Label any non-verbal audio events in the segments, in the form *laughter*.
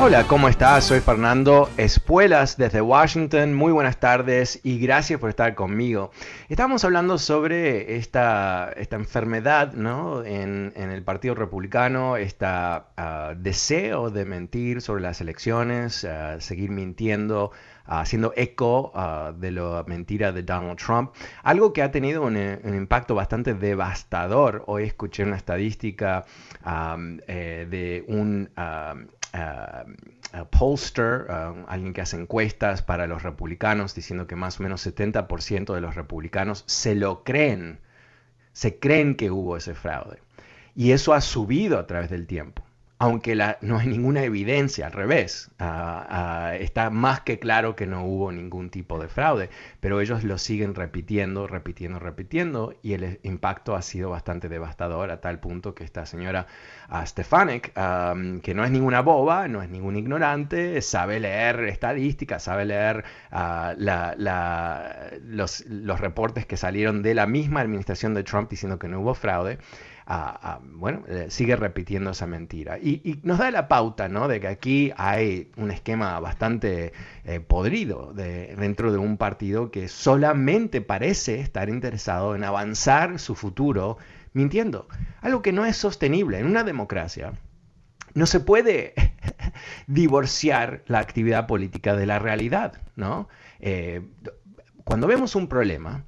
Hola, ¿cómo estás? Soy Fernando Espuelas desde Washington. Muy buenas tardes y gracias por estar conmigo. Estamos hablando sobre esta, esta enfermedad ¿no? en, el Partido Republicano, este deseo de mentir sobre las elecciones, uh, seguir mintiendo, ah, haciendo eco de la mentira de Donald Trump. Algo que ha tenido un, impacto bastante devastador. Hoy escuché una estadística eh, de un uh, pollster, uh, alguien que hace encuestas para los republicanos, diciendo que más o menos 70% de los republicanos se lo creen, se creen que hubo ese fraude. Y eso ha subido a través del tiempo aunque no hay ninguna evidencia, al revés, ah, ah, está más que claro que no hubo ningún tipo de fraude, pero ellos lo siguen repitiendo, repitiendo, repitiendo, y el impacto ha sido bastante devastador a tal punto que esta señora uh, Stefanik, que no es ninguna boba, no es ningún ignorante, sabe leer estadísticas, sabe leer los, los reportes que salieron de la misma administración de Trump diciendo que no hubo fraude, bueno, eh, sigue repitiendo esa mentira. Y, nos da la pauta, ¿no? De que aquí hay un esquema bastante eh, podrido dentro de un partido que solamente parece estar interesado en avanzar su futuro mintiendo. Algo que no es sostenible en una democracia. No se puede *laughs* divorciar la actividad política de la realidad, ¿no? Eh, cuando vemos un problema,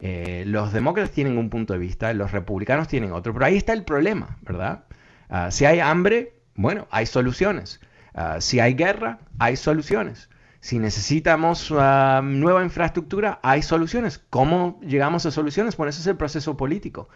eh, los demócratas tienen un punto de vista, los republicanos tienen otro, pero ahí está el problema, ¿verdad? Ah, si hay hambre, bueno, hay soluciones. Ah, si hay guerra, hay soluciones. Si necesitamos ah, nueva infraestructura, hay soluciones. ¿Cómo llegamos a soluciones? Bueno, ese es el proceso político.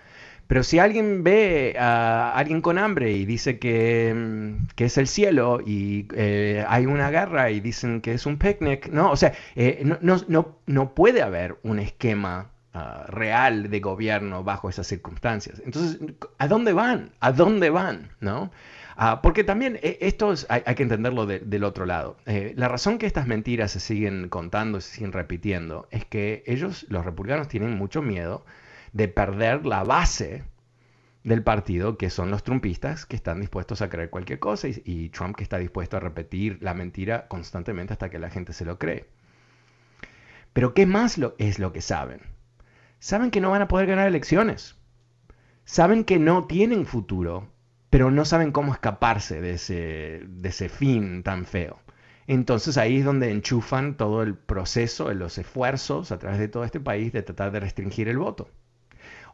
Pero si alguien ve a alguien con hambre y dice que, mm, es el cielo y eh, hay una guerra y dicen que es un picnic, no, o sea, eh, no, no, no puede haber un esquema Ah, real de gobierno bajo esas circunstancias. Entonces, ¿a dónde van? ¿A dónde van? ¿No? Ah, porque también eh, esto hay, que entenderlo del otro lado. Eh, la razón que estas mentiras se siguen contando, se siguen repitiendo, es que ellos, los republicanos, tienen mucho miedo de perder la base del partido, que son los trumpistas, que están dispuestos a creer cualquier cosa, y, Trump que está dispuesto a repetir la mentira constantemente hasta que la gente se lo cree. Pero ¿qué más lo, es lo que saben? Saben que no van a poder ganar elecciones. Saben que no tienen futuro, pero no saben cómo escaparse de ese, de ese fin tan feo. Entonces ahí es donde enchufan todo el proceso, los esfuerzos a través de todo este país de tratar de restringir el voto.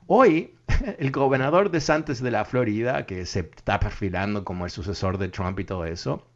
Hoy, *laughs* el gobernador de Santos de la Florida, que se está perfilando como el sucesor de Trump y todo eso,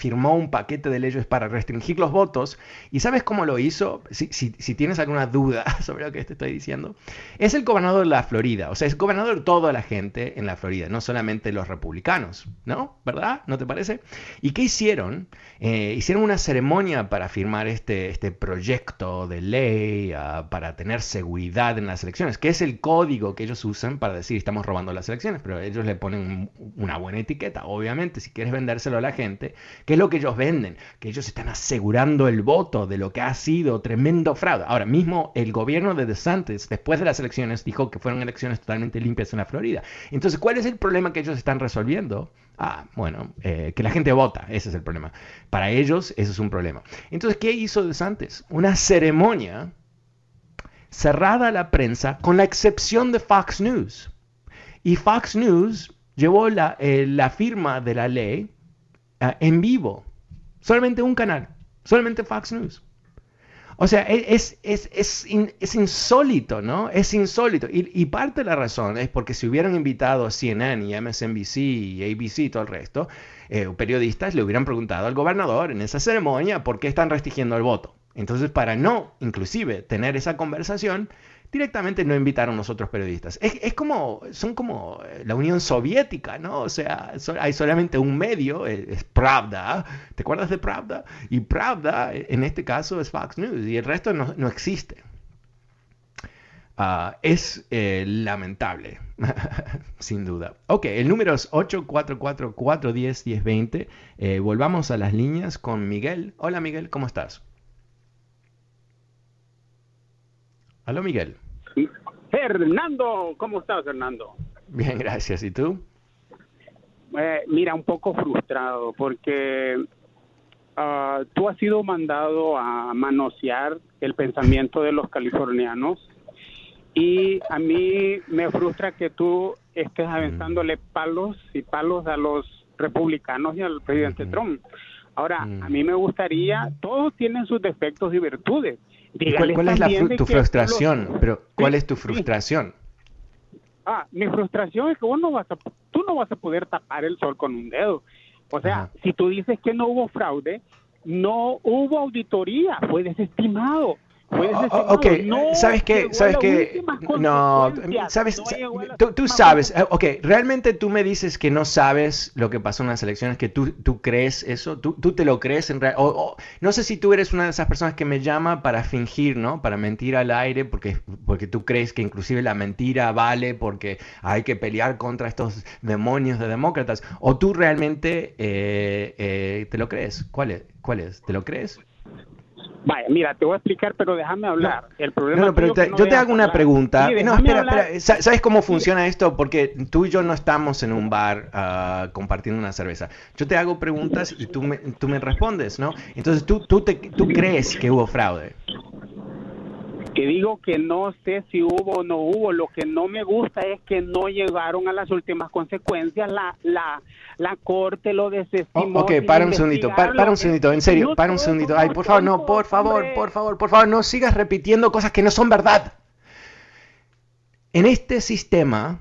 firmó un paquete de leyes para restringir los votos. ¿Y sabes cómo lo hizo? Si, tienes alguna duda *laughs* sobre lo que te estoy diciendo, es el gobernador de la Florida. O sea, es gobernador de toda la gente en la Florida, no solamente los republicanos, ¿no? ¿Verdad? ¿No te parece? ¿Y qué hicieron? Eh, hicieron una ceremonia para firmar este, este proyecto de ley ah, para tener seguridad en las elecciones, que es el código que ellos usan para decir estamos robando las elecciones, pero ellos le ponen una buena etiqueta, obviamente, si quieres vendérselo a la gente ¿Qué es lo que ellos venden? Que ellos están asegurando el voto de lo que ha sido tremendo fraude. Ahora mismo el gobierno de DeSantis, después de las elecciones, dijo que fueron elecciones totalmente limpias en la Florida. Entonces, ¿cuál es el problema que ellos están resolviendo? Ah, bueno, eh, que la gente vota, ese es el problema. Para ellos, ese es un problema. Entonces, ¿qué hizo DeSantis? Una ceremonia cerrada a la prensa, con la excepción de Fox News. Y Fox News llevó la, eh, la firma de la ley uh, en vivo. Solamente un canal, solamente Fox News. O sea, e, es, es, es, es insólito, ¿no? Es insólito. Y, y, parte de la razón es porque si hubieran invitado a CNN y MSNBC y ABC y todo el resto, eh, periodistas le hubieran preguntado al gobernador en esa ceremonia por qué están restringiendo el voto. Entonces, para no, inclusive, tener esa conversación, directamente no invitaron a los otros periodistas. Es, como, son como eh, la Unión Soviética, ¿no? O sea, hay solamente un medio, eh, es, Pravda, ¿te acuerdas de Pravda? Y Pravda, eh, en este caso, es Fox News y el resto no, existe. Ah, es lamentable, *laughs* sin duda. Ok, el número es 844-410-1020. volvamos a las líneas con Miguel. Hola Miguel, ¿cómo estás? Hola Miguel. Fernando, ¿cómo estás, Fernando? *laughs* Bien, gracias. ¿Y tú? Eh, mira, un poco frustrado porque uh, tú has sido mandado a manosear el pensamiento de los californianos y a mí me frustra que tú estés aventándole palos y palos a los republicanos y al presidente Trump. Ahora, a mí me gustaría, todos tienen sus defectos y virtudes, ¿Cuál, es la tu frustración? Pero, ¿cuál es tu frustración? Ah, mi frustración es que vos no vas a, tú no vas a poder tapar el sol con un dedo. O sea, si tú dices que no hubo fraude, no hubo auditoría, fue desestimado. Oh, ok, ¿sabes qué? ¿Sabes qué? No, ¿sabes? tú, sabes, eh, ok, realmente tú me dices que no sabes lo que pasó en las elecciones, que tú, tú crees eso, tú, tú te lo crees en realidad. no sé si tú eres una de esas personas que me llama para fingir, ¿no? Para mentir al aire, porque, porque tú crees que inclusive la mentira vale porque hay que pelear contra estos demonios de demócratas. ¿O tú realmente eh, eh, te lo crees? ¿Cuál es? ¿Cuál es? ¿Te lo crees? Vaya, mira, te voy a explicar, pero déjame hablar. El problema no, pero yo te hago una pregunta. no, espera, espera. ¿Sabes cómo funciona esto? Porque tú y yo no estamos en un bar uh, compartiendo una cerveza. Yo te hago preguntas y tú me, tú me respondes, ¿no? Entonces, ¿tú, tú, te, ¿tú crees que hubo fraude? Que digo que no sé si hubo o no hubo. Lo que no me gusta es que no llegaron a las últimas consecuencias. La, la, la corte lo desestimó. Oh, ok, para un segundito, para, un segundito, en serio, para un segundito. Ay, por favor, no, por favor, por favor, por favor, no sigas repitiendo cosas que no son verdad. En este sistema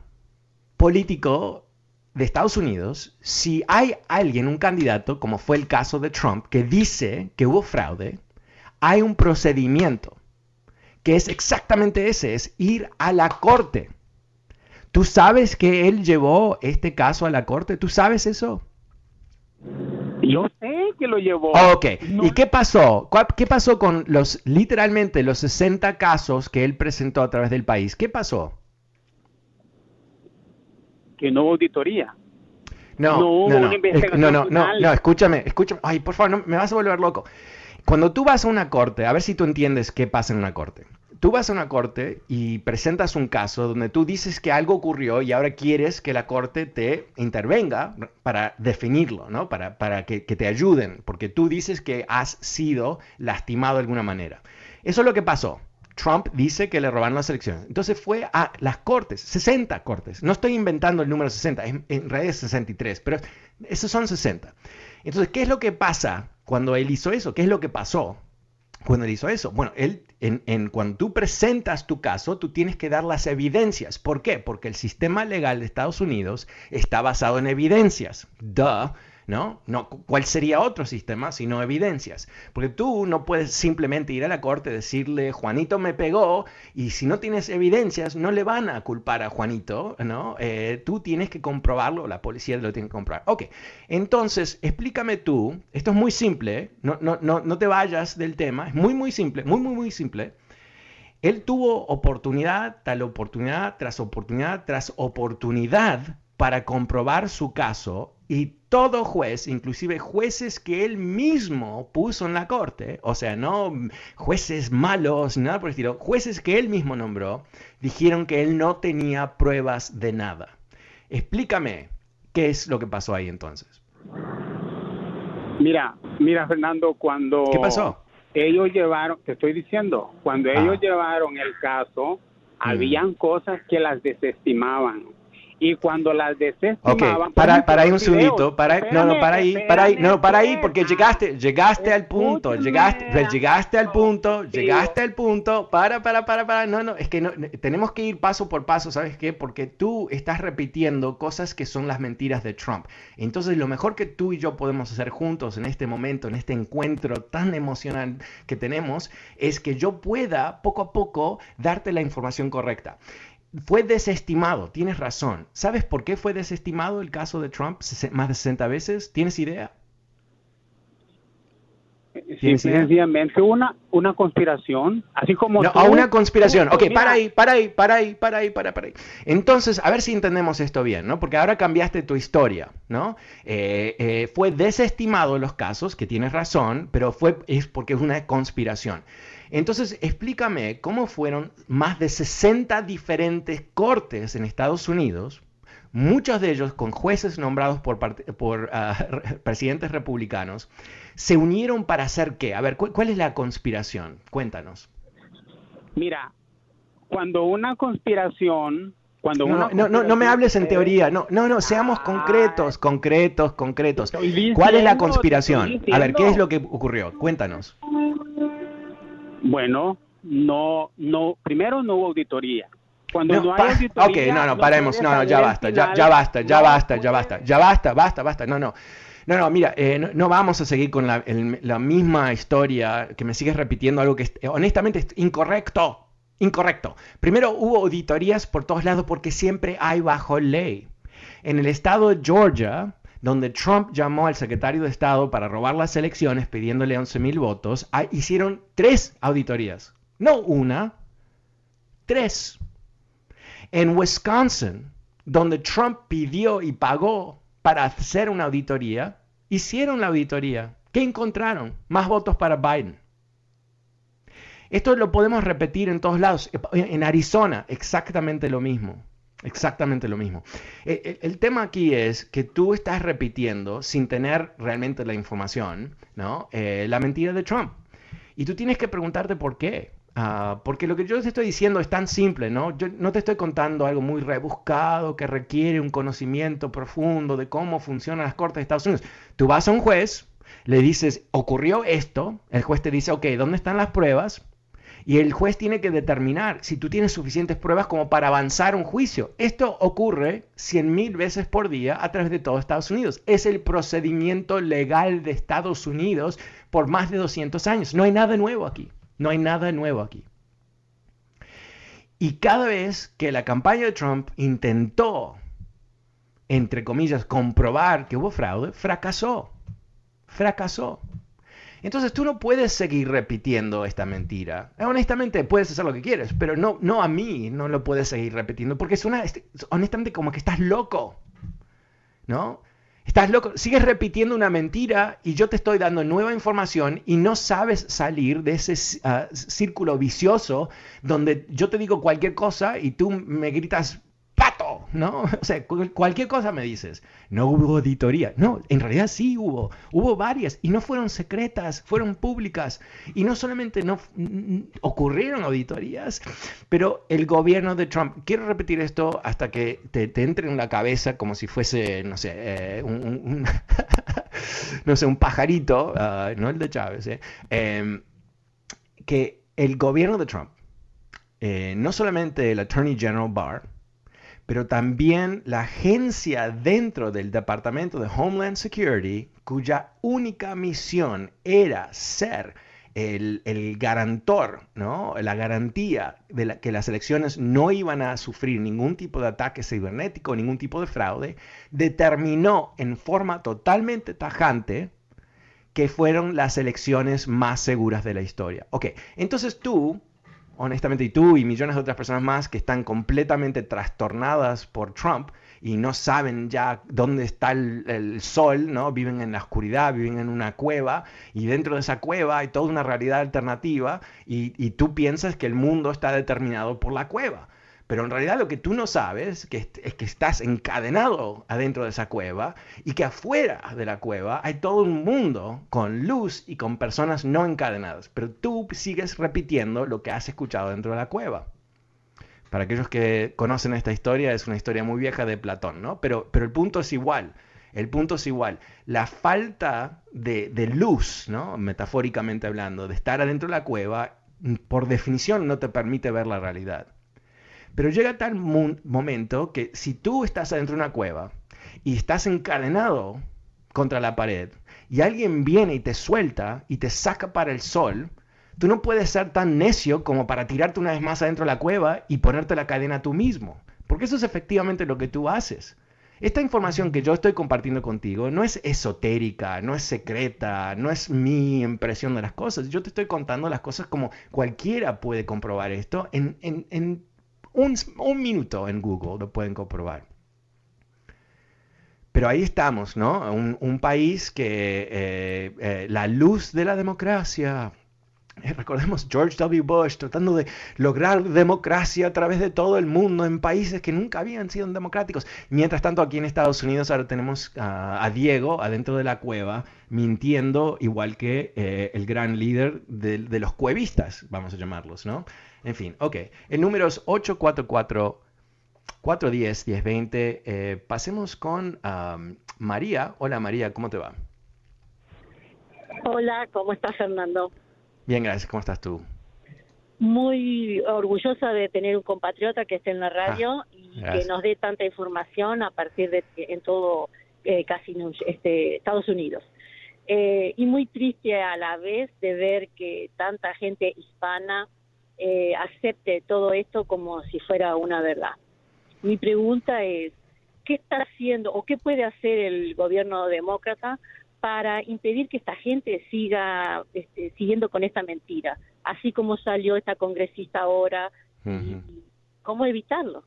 político de Estados Unidos, si hay alguien, un candidato, como fue el caso de Trump, que dice que hubo fraude, hay un procedimiento que es exactamente ese, es ir a la corte. ¿Tú sabes que él llevó este caso a la corte? ¿Tú sabes eso? Yo sé que lo llevó. Ok, ¿y qué pasó? ¿Qué pasó con los, literalmente, los 60 casos que él presentó a través del país? ¿Qué pasó? Que no hubo auditoría. No, no, no, no, no, no, no, no, escúchame, escúchame. Ay, por favor, no, me vas a volver loco. Cuando tú vas a una corte, a ver si tú entiendes qué pasa en una corte. Tú vas a una corte y presentas un caso donde tú dices que algo ocurrió y ahora quieres que la corte te intervenga para definirlo, ¿no? Para, para que, te ayuden, porque tú dices que has sido lastimado de alguna manera. Eso es lo que pasó. Trump dice que le robaron las elecciones. Entonces fue a las cortes, 60 cortes. No estoy inventando el número 60, en realidad es 63, pero esos son 60. Entonces, ¿qué es lo que pasa cuando él hizo eso? ¿Qué es lo que pasó cuando él hizo eso? Bueno, él, en, en, cuando tú presentas tu caso, tú tienes que dar las evidencias. ¿Por qué? Porque el sistema legal de Estados Unidos está basado en evidencias. Duh. ¿No? No, ¿Cuál sería otro sistema sino evidencias? Porque tú no puedes simplemente ir a la corte decirle, Juanito me pegó, y si no tienes evidencias, no le van a culpar a Juanito, ¿no? Eh, tú tienes que comprobarlo, la policía lo tiene que comprobar. Ok, entonces, explícame tú, esto es muy simple, no, no, no, no te vayas del tema, es muy, muy simple, muy, muy, muy simple. Él tuvo oportunidad, tal oportunidad, tras oportunidad, tras oportunidad para comprobar su caso Y todo juez, inclusive jueces que él mismo puso en la corte, o sea, no jueces malos, nada por el estilo, jueces que él mismo nombró, dijeron que él no tenía pruebas de nada. Explícame qué es lo que pasó ahí entonces. Mira, mira Fernando, cuando... ¿Qué pasó? Ellos llevaron, te estoy diciendo, cuando ellos Ah. llevaron el caso, habían cosas que las desestimaban. Y cuando las desestimaban... para, por para ahí un segundito, para, no, no, para ahí, para ahí, no, para ahí, porque llegaste, llegaste al punto, llegaste, pues, llegaste al punto, llegaste al punto, para, para, para, para, no, no, es que no, tenemos que ir paso por paso, ¿sabes qué? Porque tú estás repitiendo cosas que son las mentiras de Trump. Entonces, lo mejor que tú y yo podemos hacer juntos en este momento, en este encuentro tan emocional que tenemos, es que yo pueda poco a poco darte la información correcta. Fue desestimado, tienes razón. ¿Sabes por qué fue desestimado el caso de Trump más de 60 veces? ¿Tienes idea? ¿Tienes Simple y idea? sencillamente una, una conspiración, así como No, tú- una conspiración. tú- Ok, mira, para ahí, para ahí, para ahí, para ahí, para, para ahí. Entonces, a ver si entendemos esto bien, ¿no? Porque ahora cambiaste tu historia, ¿no? Eh, eh, fue desestimado los casos, que tienes razón, pero fue, es porque es una conspiración. Entonces, explícame cómo fueron más de 60 diferentes cortes en Estados Unidos, muchos de ellos con jueces nombrados por, ah, re- *laughs* presidentes republicanos, se unieron para hacer qué? A ver, ¿cuál, cuál es la conspiración? Cuéntanos. Mira, cuando una conspiración, cuando No, no, no, no, me hables en teoría, no, no, no, seamos Ay. concretos, concretos, concretos. ¿Cuál es la conspiración? A ver, ¿qué es lo que ocurrió? Cuéntanos. Bueno, no, no, primero no hubo auditoría. Cuando No, no, hay auditoría, ok, no, no, paremos, no, no, ya basta, ya, ya basta, ya basta, ya basta, ya basta, basta, basta, no, no. No, no, mira, eh, no, no vamos a seguir con la, el- la misma historia que me sigues repitiendo algo que es, eh, honestamente es incorrecto, incorrecto. Primero hubo auditorías por todos lados porque siempre hay bajo ley. En el estado de Georgia, donde Trump llamó al secretario de Estado para robar las elecciones pidiéndole 11 mil votos, ah, hicieron tres auditorías, no una, tres. En Wisconsin, donde Trump pidió y pagó para hacer una auditoría, hicieron la auditoría. ¿Qué encontraron? Más votos para Biden. Esto lo podemos repetir en todos lados. En Arizona, exactamente lo mismo. Exactamente lo mismo. El, el- el tema aquí es que tú estás repitiendo, sin tener realmente la información, ¿no? Eh, la mentira de Trump. Y tú tienes que preguntarte por qué. Ah, porque lo que yo te estoy diciendo es tan simple, ¿no? Yo no te estoy contando algo muy rebuscado que requiere un conocimiento profundo de cómo funcionan las cortes de Estados Unidos. Tú vas a un juez, le dices, ocurrió esto, el juez te dice, ok, ¿dónde están las pruebas? Y el juez tiene que determinar si tú tienes suficientes pruebas como para avanzar un juicio. Esto ocurre 100 mil veces por día a través de todo Estados Unidos. Es el procedimiento legal de Estados Unidos por más de 200 años. No hay nada nuevo aquí. No hay nada nuevo aquí. Y cada vez que la campaña de Trump intentó, entre comillas, comprobar que hubo fraude, fracasó. Fracasó. Entonces tú no puedes seguir repitiendo esta mentira. Eh, Honestamente, puedes hacer lo que quieres, pero no, no a mí no lo puedes seguir repitiendo, porque es una, es- honestamente, como que estás loco. ¿No? Estás loco, sigues repitiendo una mentira y yo te estoy dando nueva información y no sabes salir de ese ah, círculo vicioso donde yo te digo cualquier cosa y tú me gritas ¿no? *laughs* O sea, cu- cualquier cosa me dices. No hubo auditoría. No, en realidad sí hubo. Hubo varias y no fueron secretas, fueron públicas. Y no solamente no ocurrieron auditorías, pero el gobierno de Trump, quiero repetir esto hasta que te, te entre en la cabeza como si fuese, no sé, eh, un, un- un- *laughs* no sé, un pajarito, ah, no el de Chávez, eh, em, que el gobierno de Trump, eh, no solamente el Attorney General Barr, pero también la agencia dentro del Departamento de Homeland Security, cuya única misión era ser el, el garantor, ¿no? la garantía de que las elecciones no iban a sufrir ningún tipo de ataque cibernético, ningún tipo de fraude, determinó en forma totalmente tajante que fueron las elecciones más seguras de la historia. Ok, entonces tú, honestamente, y tú y millones de otras personas más que están completamente trastornadas por Trump y no saben ya dónde está el, sol, ¿no? Viven en la oscuridad, viven en una cueva y dentro de esa cueva hay toda una realidad alternativa y, y tú piensas que el mundo está determinado por la cueva. Pero en realidad lo que tú no sabes es que estás encadenado adentro de esa cueva y que afuera de la cueva hay todo un mundo con luz y con personas no encadenadas. Pero tú sigues repitiendo lo que has escuchado dentro de la cueva. Para aquellos que conocen esta historia, es una historia muy vieja de Platón, ¿no? Pero, pero el punto es igual. El punto es igual. La falta de, de luz, ¿no? Metafóricamente hablando, de estar adentro de la cueva, por definición no te permite ver la realidad. Pero llega tal momento que si tú estás adentro de una cueva y estás encadenado contra la pared y alguien viene y te suelta y te saca para el sol, tú no puedes ser tan necio como para tirarte una vez más adentro de la cueva y ponerte la cadena tú mismo. Porque eso es efectivamente lo que tú haces. Esta información que yo estoy compartiendo contigo no es esotérica, no es secreta, no es mi impresión de las cosas. Yo te estoy contando las cosas como cualquiera puede comprobar esto en, en, un, minuto en Google lo pueden comprobar. Pero ahí estamos, ¿no? Un, país que eh, eh, la luz de la democracia, eh, recordemos George W. Bush tratando de lograr democracia a través de todo el mundo en países que nunca habían sido democráticos. Mientras tanto, aquí en Estados Unidos ahora tenemos a Diego adentro de la cueva mintiendo, igual que el gran líder de, de, los cuevistas, vamos a llamarlos, ¿no? En fin, ok. El número es 844 410 1020. Eh, pasemos con María. Hola María, ¿cómo te va? Hola, ¿cómo estás Fernando? Bien, gracias. ¿Cómo estás tú? Muy orgullosa de tener un compatriota que esté en la ah, radio y que nos dé tanta información a partir de en todo eh, casi este, Estados Unidos. Eh, y muy triste a la vez de ver que tanta gente hispana eh, acepte todo esto como si fuera una verdad. Mi pregunta es, ¿qué está haciendo o qué puede hacer el gobierno demócrata para impedir que esta gente siga este, siguiendo con esta mentira? Así como salió esta congresista ahora, ¿cómo evitarlo?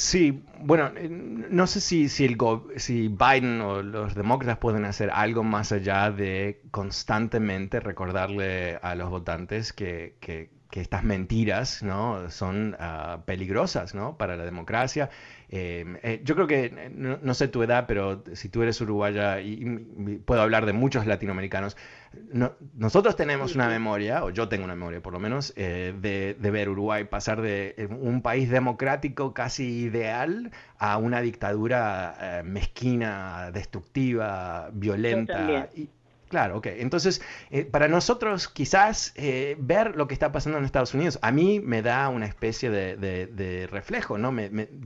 Sí, bueno, eh, no sé si, si, el si Biden o los demócratas pueden hacer algo más allá de constantemente recordarle a los votantes que, que, que estas mentiras ¿no? son uh, peligrosas ¿no? para la democracia. Eh, eh, yo creo que, no, sé tu edad, pero si tú eres uruguaya, y, puedo hablar de muchos latinoamericanos, nosotros tenemos una memoria, o yo tengo una memoria por lo menos, eh, de, de, ver Uruguay pasar de un país democrático casi ideal a una dictadura mezquina, destructiva, violenta. Claro, ok. Entonces, eh, para nosotros quizás eh, ver lo que está pasando en Estados Unidos, a mí me da una especie de, reflejo, ¿no?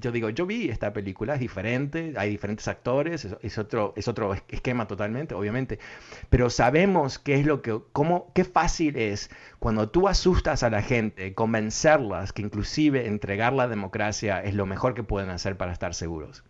yo digo, yo vi esta película, es diferente, hay diferentes actores, es, otro, es otro esquema totalmente, obviamente, pero sabemos qué es lo que, cómo, qué fácil es cuando tú asustas a la gente, convencerlas que inclusive entregar la democracia es lo mejor que pueden hacer para estar seguros.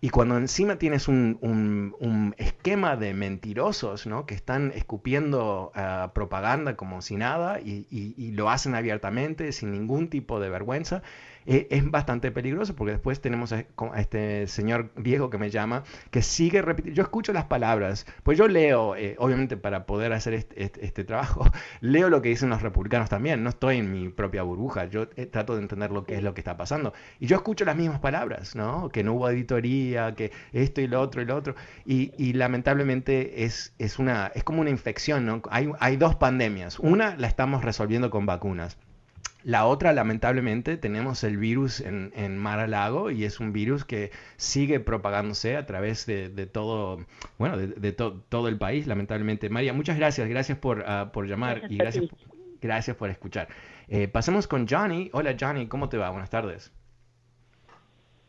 Y cuando encima tienes un, un, esquema de mentirosos ¿no? que están escupiendo uh, propaganda como si nada y, y, y, lo hacen abiertamente, sin ningún tipo de vergüenza, eh, es bastante peligroso porque después tenemos a, este señor viejo que me llama que sigue repitiendo. Yo escucho las palabras, pues yo leo, eh, obviamente para poder hacer este, este, trabajo, *laughs* leo lo que dicen los republicanos también. No estoy en mi propia burbuja, yo eh, trato de entender lo que es lo que está pasando. Y yo escucho las mismas palabras, ¿no? Que no hubo auditoría, que esto y lo otro y lo otro. Y, y lamentablemente es, es, una, es como una infección, ¿no? Hay, hay dos pandemias. Una la estamos resolviendo con vacunas la otra, lamentablemente, tenemos el virus en, en Mar a Lago y es un virus que sigue propagándose a través de, todo, bueno, de, todo el país, lamentablemente. María, muchas gracias, gracias por, ah, por llamar y gracias, gracias por escuchar. Eh, pasemos con Johnny. Hola Johnny, ¿cómo te va? Buenas tardes.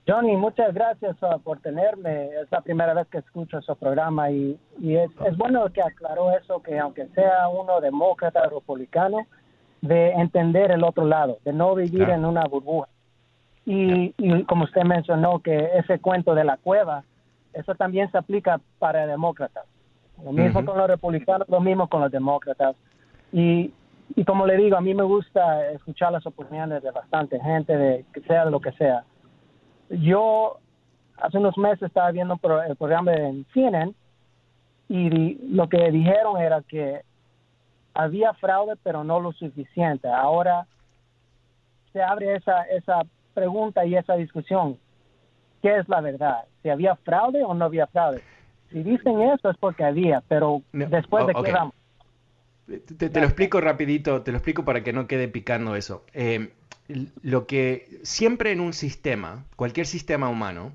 Johnny, muchas gracias ah, por tenerme. Es la primera vez que escucho su programa y, y es, es, bueno que aclaró eso, que aunque sea uno demócrata o republicano, de entender el otro lado, de no vivir en una burbuja. Y, como usted mencionó, que ese cuento de la cueva, eso también se aplica para demócratas. Lo mismo con los republicanos, lo mismo con los demócratas. Y, y como le digo, a mí me gusta escuchar las opiniones de bastante gente, de que sea lo que sea. Yo hace unos meses estaba viendo el programa de CNN y lo que dijeron era que había fraude, pero no lo suficiente. Ahora se abre esa, esa pregunta y esa discusión. ¿Qué es la verdad? ¿Si había fraude o no había fraude? Si dicen eso es porque había, pero después de que vamos. Te, lo explico rapidito, te lo explico para que no quede picando eso. Eh, lo que siempre en un sistema, cualquier sistema humano,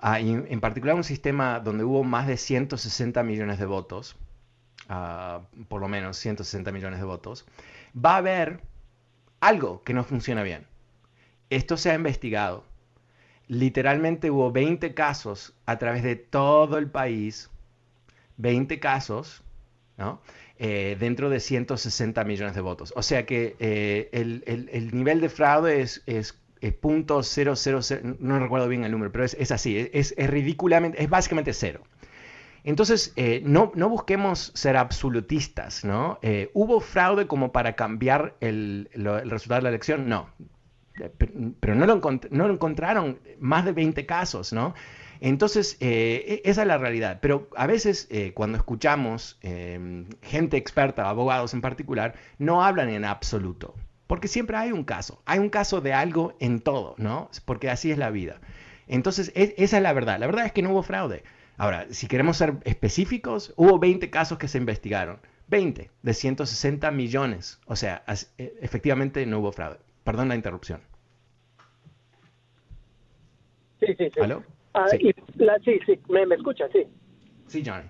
ah, en particular un sistema donde hubo más de 160 millones de votos, ah, por lo menos 160 millones de votos, va a haber algo que no funciona bien. Esto se ha investigado. Literalmente hubo 20 casos a través de todo el país, 20 casos, ¿no? Eh, dentro de 160 millones de votos. O sea que eh, el, nivel de fraude es, es, punto no recuerdo bien el número, pero es, así, es, ridículamente, es básicamente cero. Entonces, eh, no, no, busquemos ser absolutistas, ¿no? ¿Hubo fraude como para cambiar el, resultado de la elección? No. Pero no lo, no lo encontraron más de 20 casos, ¿no? Entonces, eh, e, esa es la realidad. Pero a veces eh, cuando escuchamos em, gente experta, abogados en particular, no hablan en absoluto. Porque siempre hay un caso. Hay un caso de algo en todo, ¿no? Porque así es la vida. Entonces, e, esa es la verdad. La verdad es que no hubo fraude. Ahora, si queremos ser específicos, hubo 20 casos que se investigaron. 20 de 160 millones. O sea, e, efectivamente no hubo fraude. Perdón la interrupción. Sí, sí, sí. ¿Aló? Ah, sí. sí, sí, ¿Me, ¿me escucha? Sí. Sí, Johnny.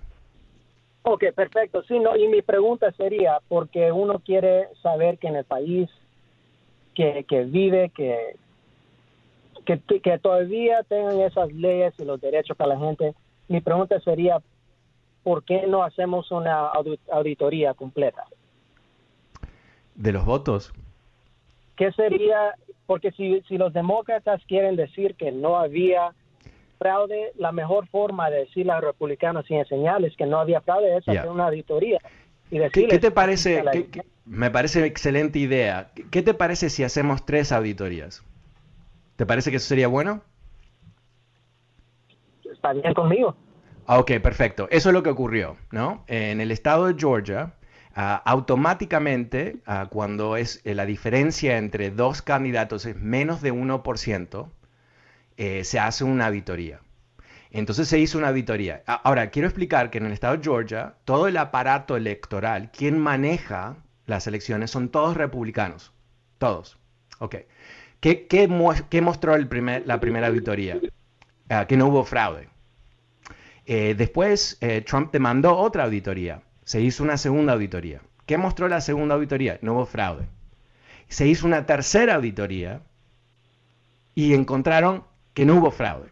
Ok, perfecto. Sí, no, y mi pregunta sería, porque uno quiere saber que en el país que, que vive, que, que, que, todavía tengan esas leyes y los derechos para la gente, mi pregunta sería, ¿por qué no hacemos una auditoría completa? ¿De los votos? ¿Qué sería? Porque si, si los demócratas quieren decir que no había fraude, la mejor forma de decirle a los republicanos sin enseñarles que no había fraude es hacer una auditoría. Y ¿Qué, te parece? me parece excelente idea. ¿Qué te parece si hacemos tres auditorías? ¿Te parece que eso sería bueno? Está bien conmigo. Ah, ok, perfecto. Eso es lo que ocurrió, ¿no? En el estado de Georgia, ah, automáticamente, ah, cuando es eh, la diferencia entre dos candidatos es menos de 1%, eh, se hace una auditoría. Entonces se hizo una auditoría. Ahora, quiero explicar que en el estado de Georgia, todo el aparato electoral, quien maneja las elecciones, son todos republicanos. Todos. Ok. ¿Qué, mostró la primera auditoría? Ah, que no hubo fraude. Eh, después, eh, Trump demandó otra auditoría. Se hizo una segunda auditoría. ¿Qué mostró la segunda auditoría? No hubo fraude. Se hizo una tercera auditoría y encontraron que no hubo fraude.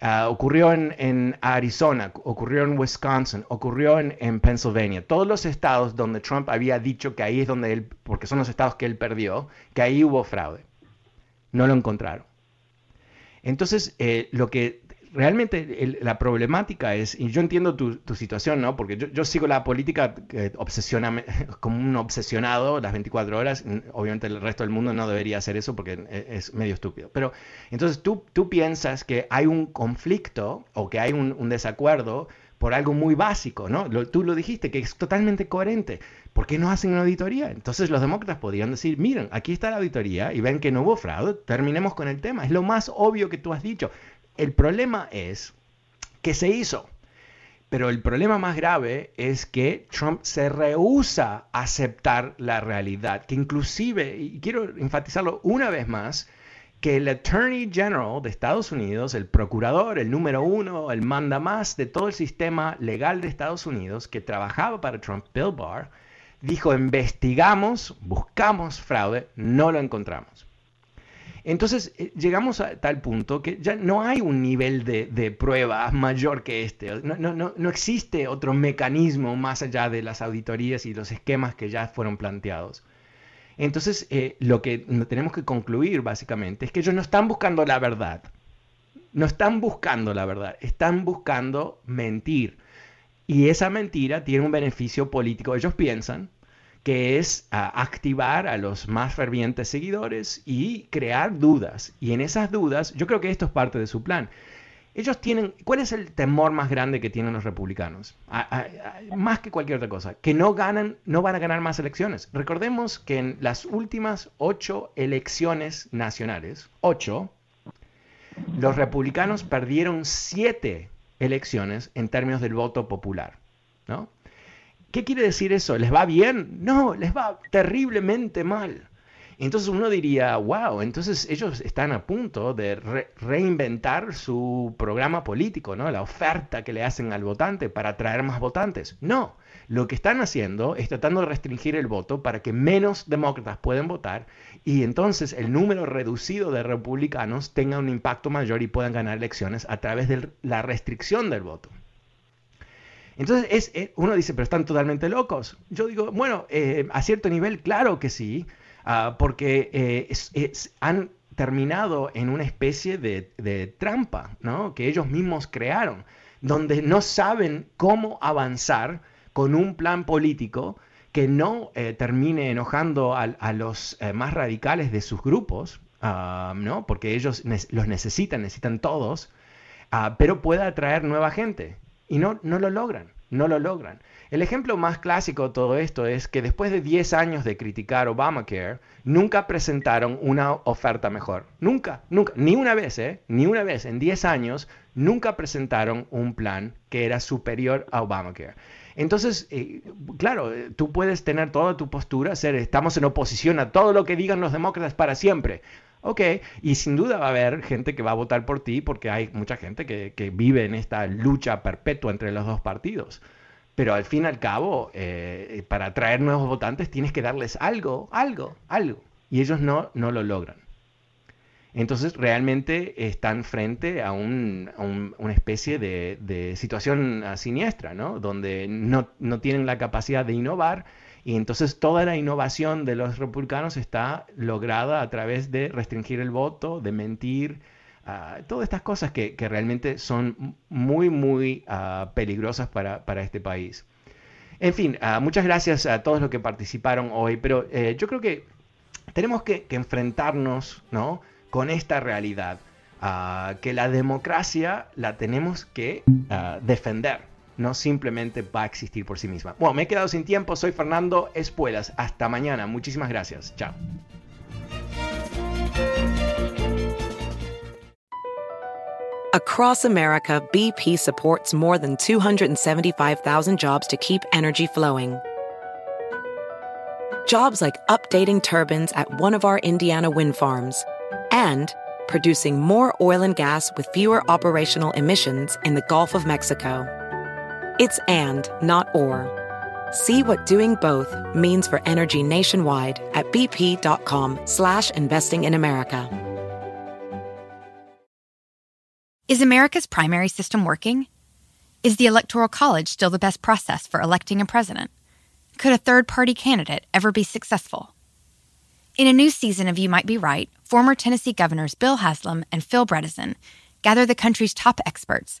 Ah, ocurrió en, Arizona, ocurrió en Wisconsin, ocurrió en, en, Pennsylvania. Todos los estados donde Trump había dicho que ahí es donde él, porque son los estados que él perdió, que ahí hubo fraude. No lo encontraron. Entonces, eh, lo que realmente la problemática es, y yo entiendo tu, situación, ¿no? Porque yo, sigo la política obsesiona, *laughs* como un obsesionado las 24 horas. Obviamente el resto del mundo no debería hacer eso porque e, es, medio estúpido. Pero entonces tú, tú piensas que hay un conflicto o que hay un, desacuerdo por algo muy básico, ¿no? tú lo dijiste, que es totalmente coherente. ¿Por qué no hacen una auditoría? Entonces los demócratas podrían decir, miren, aquí está la auditoría y ven que no hubo fraude, terminemos con el tema. Es lo más obvio que tú has dicho. El problema es que se hizo. Pero el problema más grave es que Trump se rehúsa a aceptar la realidad, que inclusive, y quiero enfatizarlo una vez más, que el Attorney General de Estados Unidos, el procurador, el número uno, el manda más de todo el sistema legal de Estados Unidos que trabajaba para Trump, Bill Barr, dijo, investigamos, buscamos fraude, no lo encontramos. Entonces eh, llegamos a tal punto que ya no hay un nivel de, de prueba mayor que este. No, no, no, existe otro mecanismo más allá de las auditorías y los esquemas que ya fueron planteados. Entonces, eh, lo que tenemos que concluir básicamente es que ellos no están buscando la verdad. No están buscando la verdad, están buscando mentir. Y esa mentira tiene un beneficio político. Ellos piensan que es activar a los más fervientes seguidores y crear dudas. Y en esas dudas, yo creo que esto es parte de su plan. Ellos tienen, ¿cuál es el temor más grande que tienen los republicanos? más que cualquier otra cosa, que no ganan, no van a ganar más elecciones. Recordemos que en las últimas ocho elecciones nacionales, ocho, los republicanos perdieron siete elecciones en términos del voto popular, ¿no? ¿Qué quiere decir eso? ¿Les va bien? No, les va terriblemente mal. Entonces uno diría, wow, entonces ellos están a punto de reinventar su programa político, ¿no? La oferta que le hacen al votante para atraer más votantes. No, lo que están haciendo es tratando de restringir el voto para que menos demócratas puedan votar y entonces el número reducido de republicanos tenga un impacto mayor y puedan ganar elecciones a través de la restricción del voto. Entonces, es, uno dice, pero están totalmente locos. Yo digo, bueno, eh, a cierto nivel, claro que sí, ah, porque eh, han terminado en una especie de, trampa, ¿no? Que ellos mismos crearon, donde no saben cómo avanzar con un plan político que no eh, termine enojando a, los más radicales de sus grupos, ah, ¿no? Porque ellos los necesitan, necesitan todos, ah, pero pueda atraer nueva gente. Y no, no lo logran, no lo logran. El ejemplo más clásico de todo esto es que después de 10 años de criticar Obamacare, nunca presentaron una oferta mejor. Nunca, nunca, ni una vez, ¿eh? Ni una vez en 10 años, nunca presentaron un plan que era superior a Obamacare. Entonces, eh, claro, tú puedes tener toda tu postura, ser, estamos en oposición a todo lo que digan los demócratas para siempre. Ok, y sin duda va a haber gente que va a votar por ti porque hay mucha gente que, vive en esta lucha perpetua entre los dos partidos. Pero al fin y al cabo, eh, para atraer nuevos votantes tienes que darles algo, algo, algo. Y ellos no, no lo logran. Entonces realmente están frente a, una especie de, situación siniestra, ¿no? Donde no, no, tienen la capacidad de innovar y entonces toda la innovación de los republicanos está lograda a través de restringir el voto, de mentir, ah, todas estas cosas que, realmente son muy, muy uh, peligrosas para, este país. En fin, uh, muchas gracias a todos los que participaron hoy, pero eh, yo creo que tenemos que, enfrentarnos ¿no? con esta realidad, que la democracia la tenemos que defender no simplemente va a existir por sí misma. Bueno, me he quedado sin tiempo, soy Fernando Espuelas. Hasta mañana, muchísimas gracias. Chao. Across America, BP supports more than 275,000 jobs to keep energy flowing. Jobs like updating turbines at one of our Indiana wind farms and producing more oil and gas with fewer operational emissions in the Gulf of Mexico. It's and, not or. See what doing both means for energy nationwide at bp.com slash investing in America. Is America's primary system working? Is the Electoral College still the best process for electing a president? Could a third-party candidate ever be successful? In a new season of You Might Be Right, former Tennessee governors Bill Haslam and Phil Bredesen gather the country's top experts